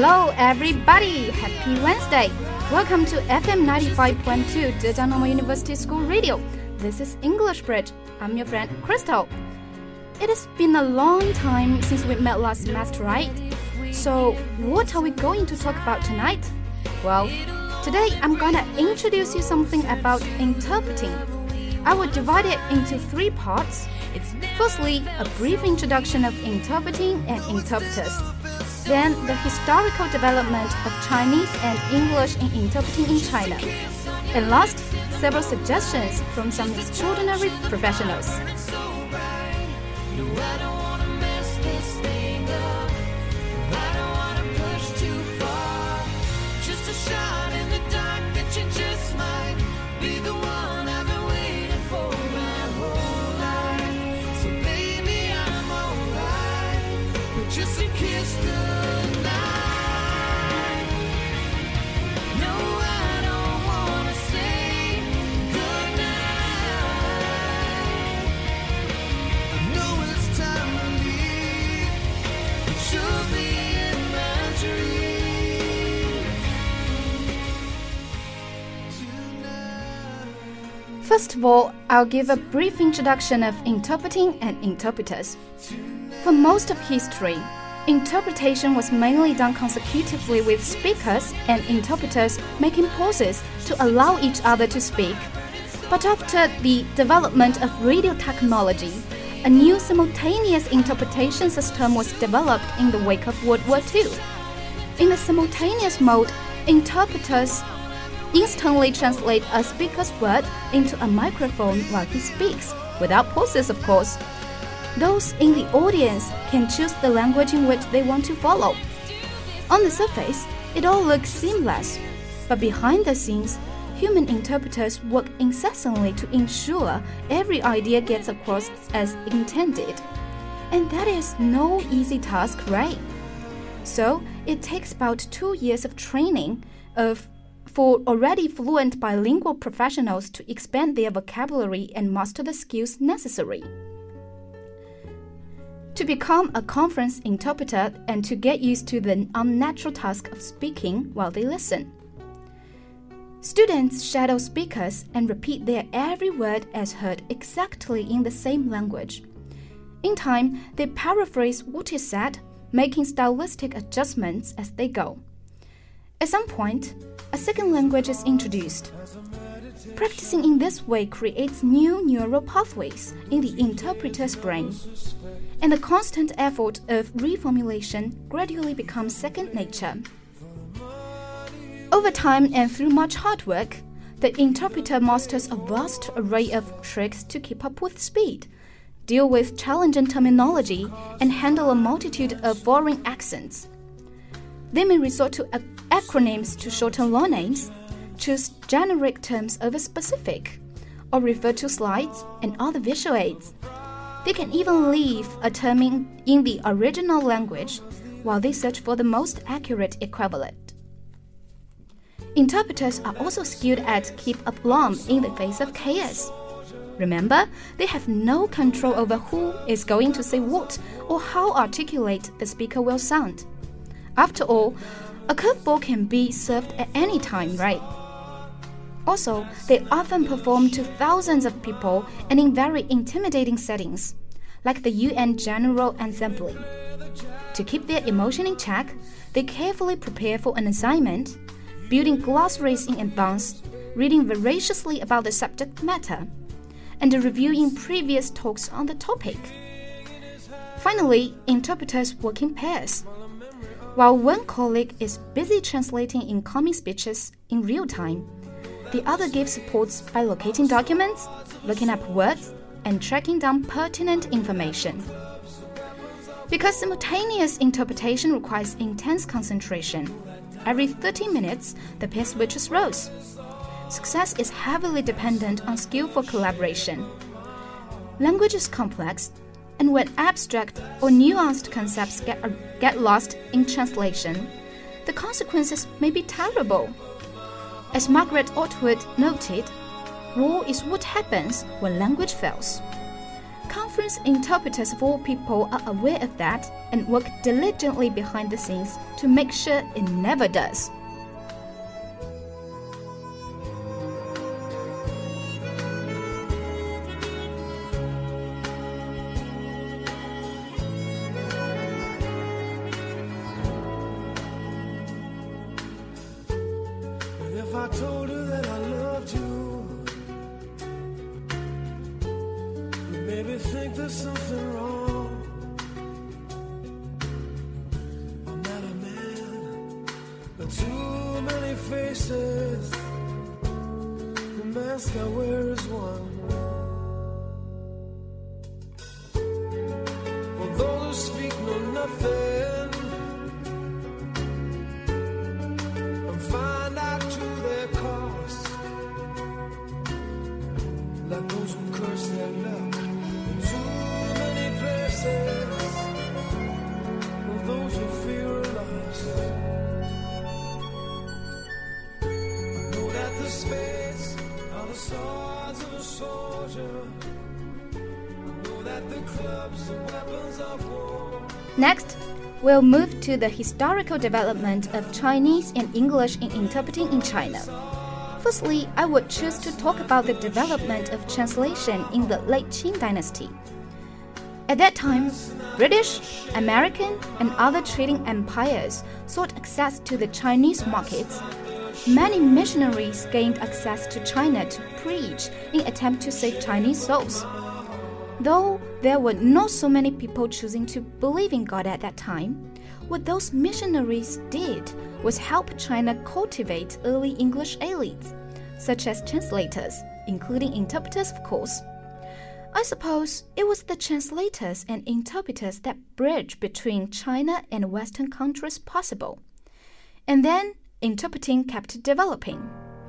Hello, everybody! Happy Wednesday! Welcome to FM 95.2 Zhejiang Normal University School Radio. This is English Bridge. I'm your friend Crystal. It has been a long time since we met last semester, right? So, what are we going to talk about tonight? Well, today I'm gonna introduce you something about interpreting. I will divide it into three parts. Firstly, a brief introduction of interpreting and interpreters. Then, the historical development of Chinese and English in interpreting in China. And last, several suggestions from some extraordinary professionals. First of all, I'll give a brief introduction of interpreting and interpreters. For most of history, interpretation was mainly done consecutively with speakers and interpreters making pauses to allow each other to speak. But after the development of radio technology, a new simultaneous interpretation system was developed in the wake of World War II. In the simultaneous mode, interpreters instantly translate a speaker's word into a microphone while he speaks, without pauses, of course. Those in the audience can choose the language in which they want to follow. On the surface, it all looks seamless, but behind the scenes, human interpreters work incessantly to ensure every idea gets across as intended. And that is no easy task, right? So, it takes about two years of training of for already fluent bilingual professionals to expand their vocabulary and master the skills necessary. To become a conference interpreter and to get used to the unnatural task of speaking while they listen. Students shadow speakers and repeat their every word as heard exactly in the same language. In time, they paraphrase what is said, making stylistic adjustments as they go. At some point, a second language is introduced. Practicing in this way creates new neural pathways in the interpreter's brain, and the constant effort of reformulation gradually becomes second nature. Over time and through much hard work, the interpreter masters a vast array of tricks to keep up with speed, deal with challenging terminology, and handle a multitude of foreign accents. They may resort to acronyms to shorten long names, choose generic terms over specific, or refer to slides and other visual aids. They can even leave a term in, in the original language while they search for the most accurate equivalent. Interpreters are also skilled at keep aplomb in the face of chaos. Remember, they have no control over who is going to say what or how articulate the speaker will sound. After all, a curveball can be served at any time, right? Also, they often perform to thousands of people and in very intimidating settings, like the UN General Assembly. To keep their emotion in check, they carefully prepare for an assignment, building glossaries in advance, reading voraciously about the subject matter, and reviewing previous talks on the topic. Finally, interpreters work in pairs while one colleague is busy translating incoming speeches in real time, the other gives support by locating documents, looking up words, and tracking down pertinent information. Because simultaneous interpretation requires intense concentration, every 30 minutes the pair switches roles. Success is heavily dependent on skillful collaboration. Language is complex, and when abstract or nuanced concepts get, uh, get lost in translation, the consequences may be terrible. As Margaret Atwood noted, war is what happens when language fails. Conference interpreters of all people are aware of that and work diligently behind the scenes to make sure it never does. Faces. The mask I wear is one. Next, we'll move to the historical development of Chinese and English in interpreting in China. Firstly, I would choose to talk about the development of translation in the late Qing dynasty. At that time, British, American, and other trading empires sought access to the Chinese markets. Many missionaries gained access to China to preach in attempt to save Chinese souls. Though there were not so many people choosing to believe in God at that time, what those missionaries did was help China cultivate early English elites, such as translators, including interpreters, of course. I suppose it was the translators and interpreters that bridge between China and Western countries possible. And then interpreting kept developing.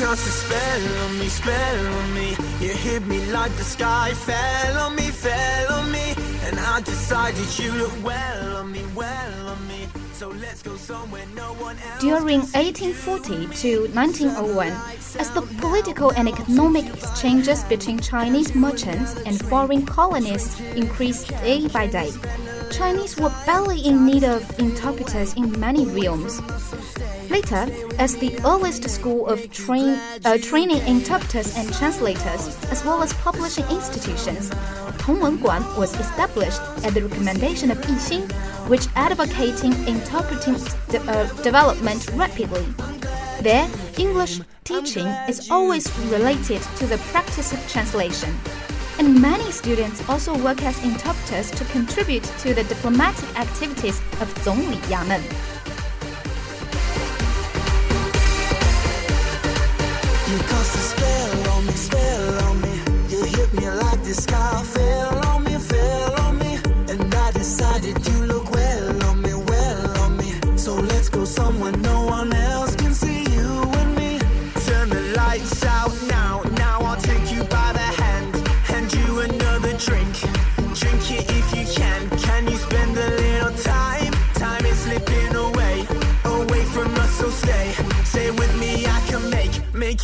Cast a spell on me, spell on me. You hit me like the sky fell on me, fell on me. And I decided you look well on me, well on me. so no During 1840 to 1901, as the political and economic exchanges between Chinese merchants and foreign colonists increased day by day, Chinese were badly in need of interpreters in many realms. Later, as the earliest school of train, uh, training interpreters and translators, as well as publishing institutions, Tongwenguan was established at the recommendation of Yixing, which advocating interpreting de uh, development rapidly. There, English teaching is always related to the practice of translation. And many students also work as interpreters to contribute to the diplomatic activities of Zongli Yamen. You cast a spell on me, spell on me. You hit me like the sky fell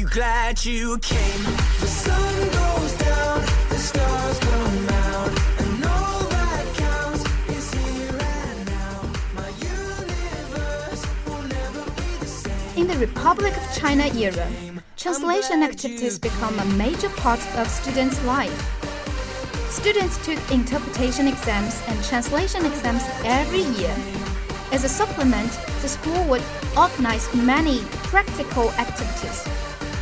you glad you came. The sun goes down, the stars come out, and all that counts is here and now. My universe will never be the same. In the Republic of China era, translation activities become a major part of students' life. Students took interpretation exams and translation exams every year. As a supplement, the school would organize many practical activities,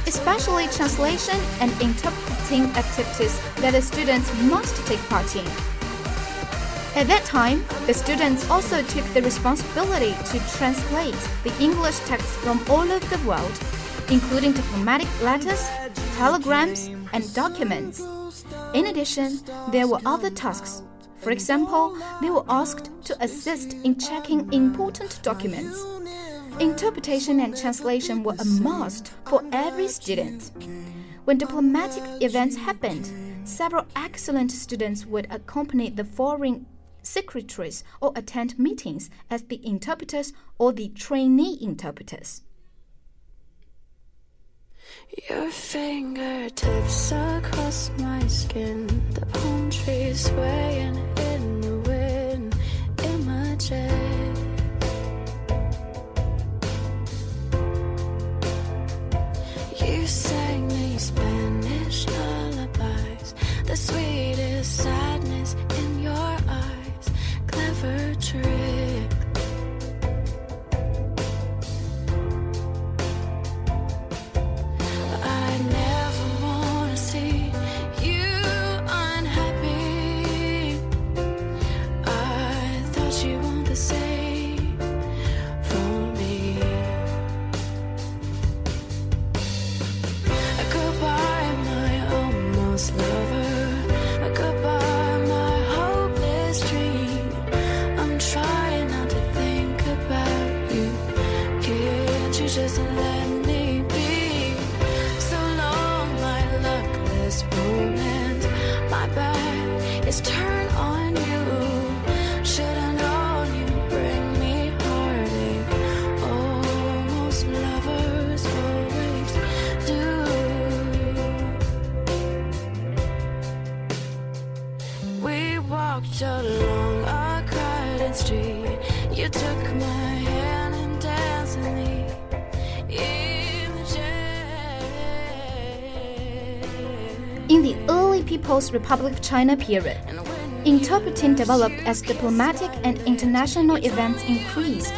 especially translation and interpreting activities that the students must take part in. At that time, the students also took the responsibility to translate the English texts from all over the world, including diplomatic letters, telegrams, and documents. In addition, there were other tasks. For example, they were asked to assist in checking important documents. Interpretation and translation were a must for every student. When diplomatic events happened, several excellent students would accompany the foreign secretaries or attend meetings as the interpreters or the trainee interpreters. Your fingertips across my skin, the palm trees swaying in the wind. Imagine. Just People's Republic of China period, interpreting developed as diplomatic and international events increased.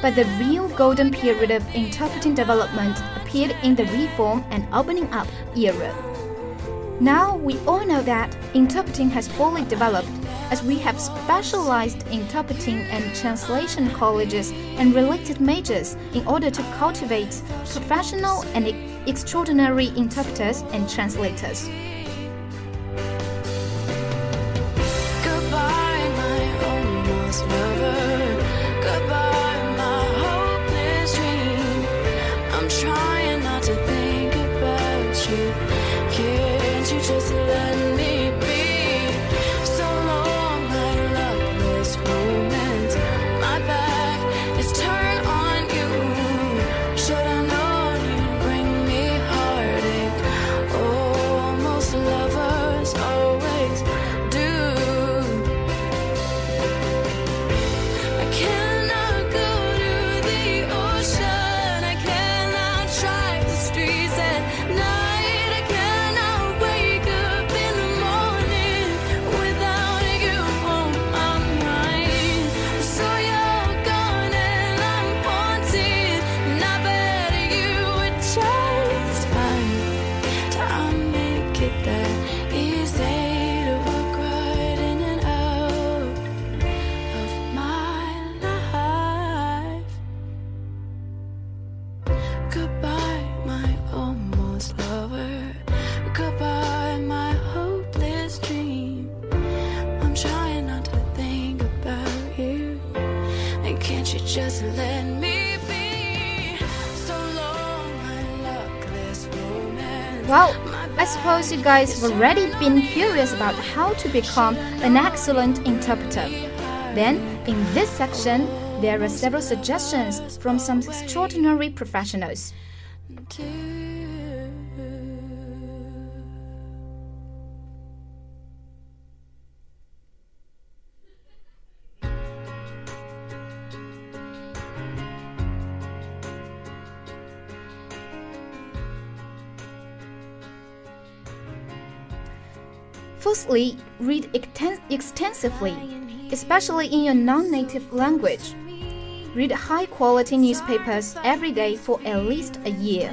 But the real golden period of interpreting development appeared in the reform and opening up era. Now we all know that interpreting has fully developed as we have specialized interpreting and translation colleges and related majors in order to cultivate professional and extraordinary interpreters and translators. Almost Well, I suppose you guys have already been curious about how to become an excellent interpreter. Then, in this section, there are several suggestions from some extraordinary professionals. Firstly, read exten- extensively, especially in your non native language. Read high quality newspapers every day for at least a year.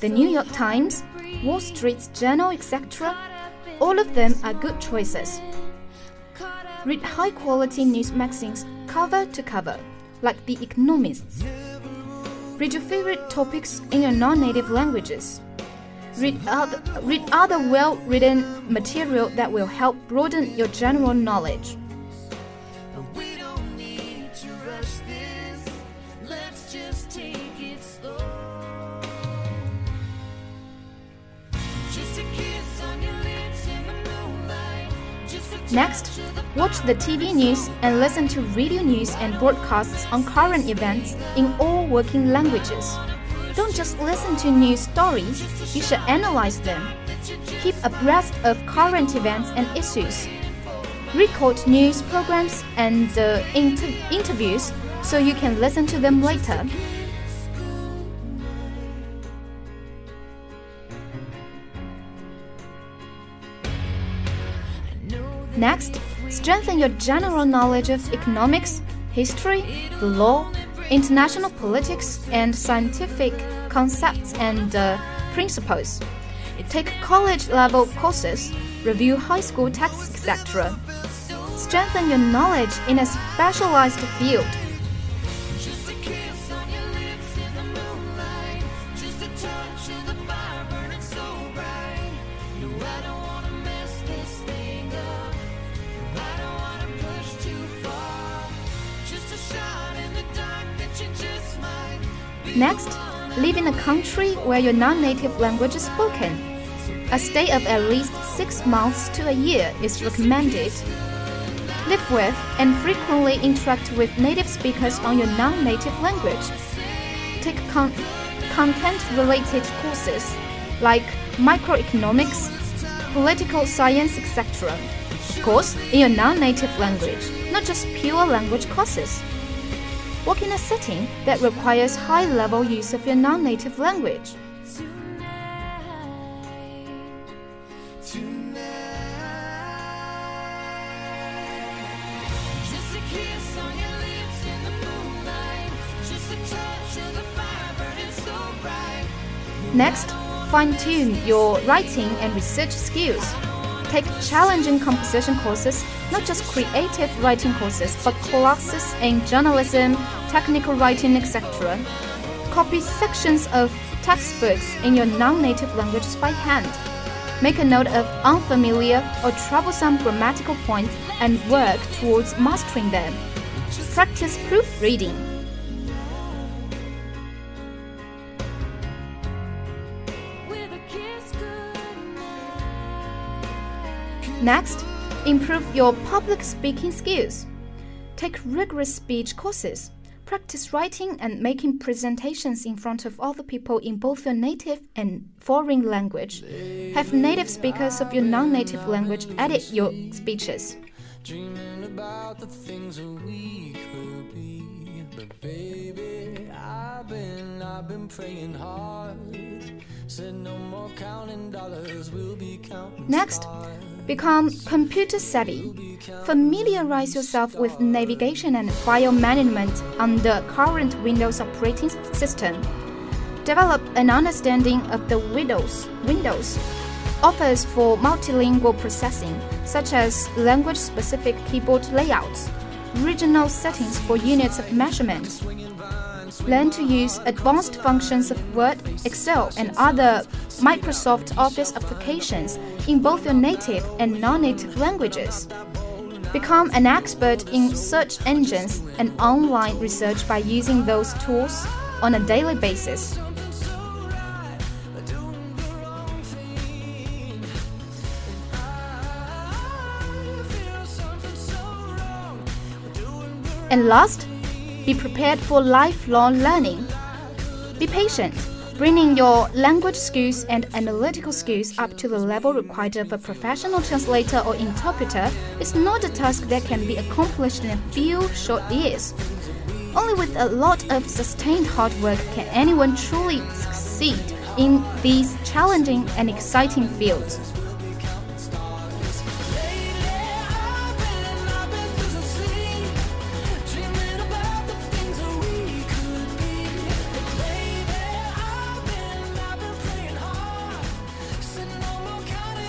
The New York Times, Wall Street Journal, etc. All of them are good choices. Read high quality news magazines cover to cover, like The Economist. Read your favorite topics in your non native languages. Read other, read other well written material that will help broaden your general knowledge. We don't need to rush this. Let's just take it slow. Just a kiss on your lips in the moonlight. Just a touch Next, watch the TV news and listen to radio news and broadcasts on current events in all working languages. Don't just listen to news stories, you should analyze them. Keep abreast of current events and issues. Record news programs and uh, inter- interviews so you can listen to them later. Next, strengthen your general knowledge of economics, history, the law, international politics, and scientific concepts and uh, principles. Take college level courses, review high school texts, etc. Strengthen your knowledge in a specialized field. Country where your non native language is spoken. A stay of at least six months to a year is recommended. Live with and frequently interact with native speakers on your non native language. Take con- content related courses like microeconomics, political science, etc. Of course, in your non native language, not just pure language courses. Work in a setting that requires high level use of your non native language. Next, fine tune your writing and research skills. Take challenging composition courses, not just creative writing courses, but classes in journalism, technical writing, etc. Copy sections of textbooks in your non native languages by hand. Make a note of unfamiliar or troublesome grammatical points and work towards mastering them. Practice proofreading. With a kiss goodnight. Next, improve your public speaking skills. Take rigorous speech courses. Practice writing and making presentations in front of other people in both your native and foreign language. Have native speakers of your non native language edit your speeches. Dreaming about the things we could be. But baby, I've been, I've been praying hard. Said no more counting dollars, we'll be counting. Next, become computer savvy. Familiarize yourself with navigation and file management on the current Windows operating system. Develop an understanding of the Windows Windows offers for multilingual processing, such as language-specific keyboard layouts, regional settings for units of measurement. Learn to use advanced functions of Word, Excel, and other Microsoft Office applications in both your native and non native languages. Become an expert in search engines and online research by using those tools on a daily basis. And last, be prepared for lifelong learning. Be patient. Bringing your language skills and analytical skills up to the level required of a professional translator or interpreter is not a task that can be accomplished in a few short years. Only with a lot of sustained hard work can anyone truly succeed in these challenging and exciting fields.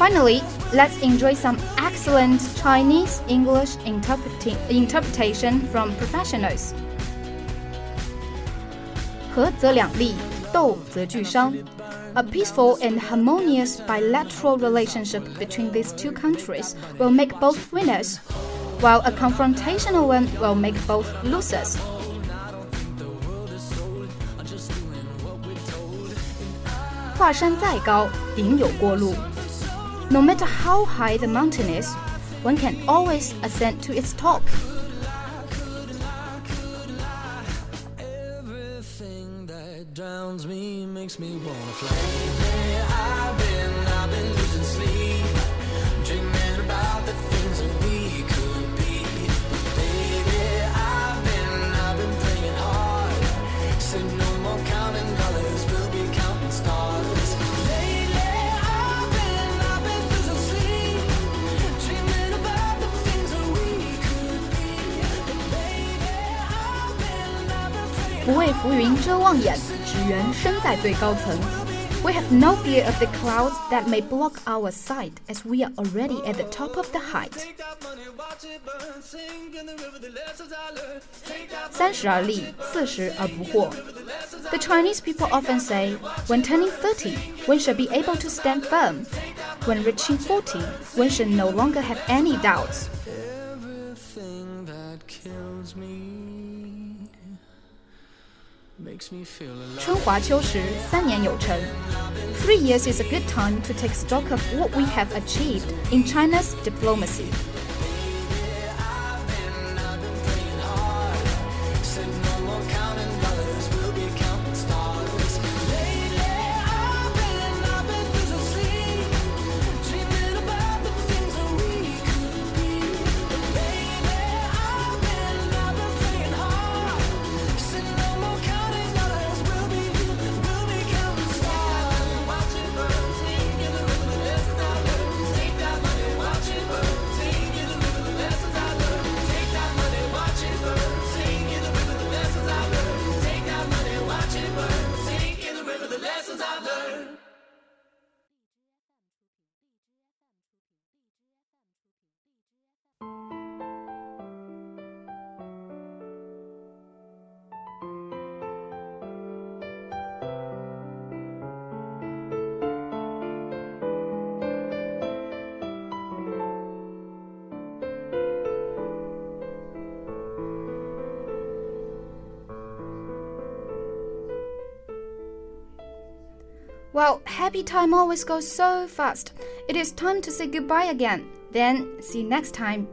Finally, let's enjoy some excellent Chinese English interpreting, interpretation from professionals. 合则两利，斗则俱伤。 A peaceful and harmonious bilateral relationship between these two countries will make both winners, while a confrontational one will make both losers. No matter how high the mountain is, one can always ascend to its top. drowns me, makes me wanna fly. 不为浮云遮望眼，只缘身在最高层。We have no fear of the clouds that may block our sight, as we are already at the top of the height. 三十而立，四十而不惑。The Chinese people often say, when turning 30, one should be able to stand firm. When reaching 40, one should no longer have any doubts. Everything that kills me 春华秋实，三年有成。Three years is a good time to take stock of what we have achieved in China's diplomacy. Well, happy time always goes so fast. It is time to say goodbye again. Then, see you next time.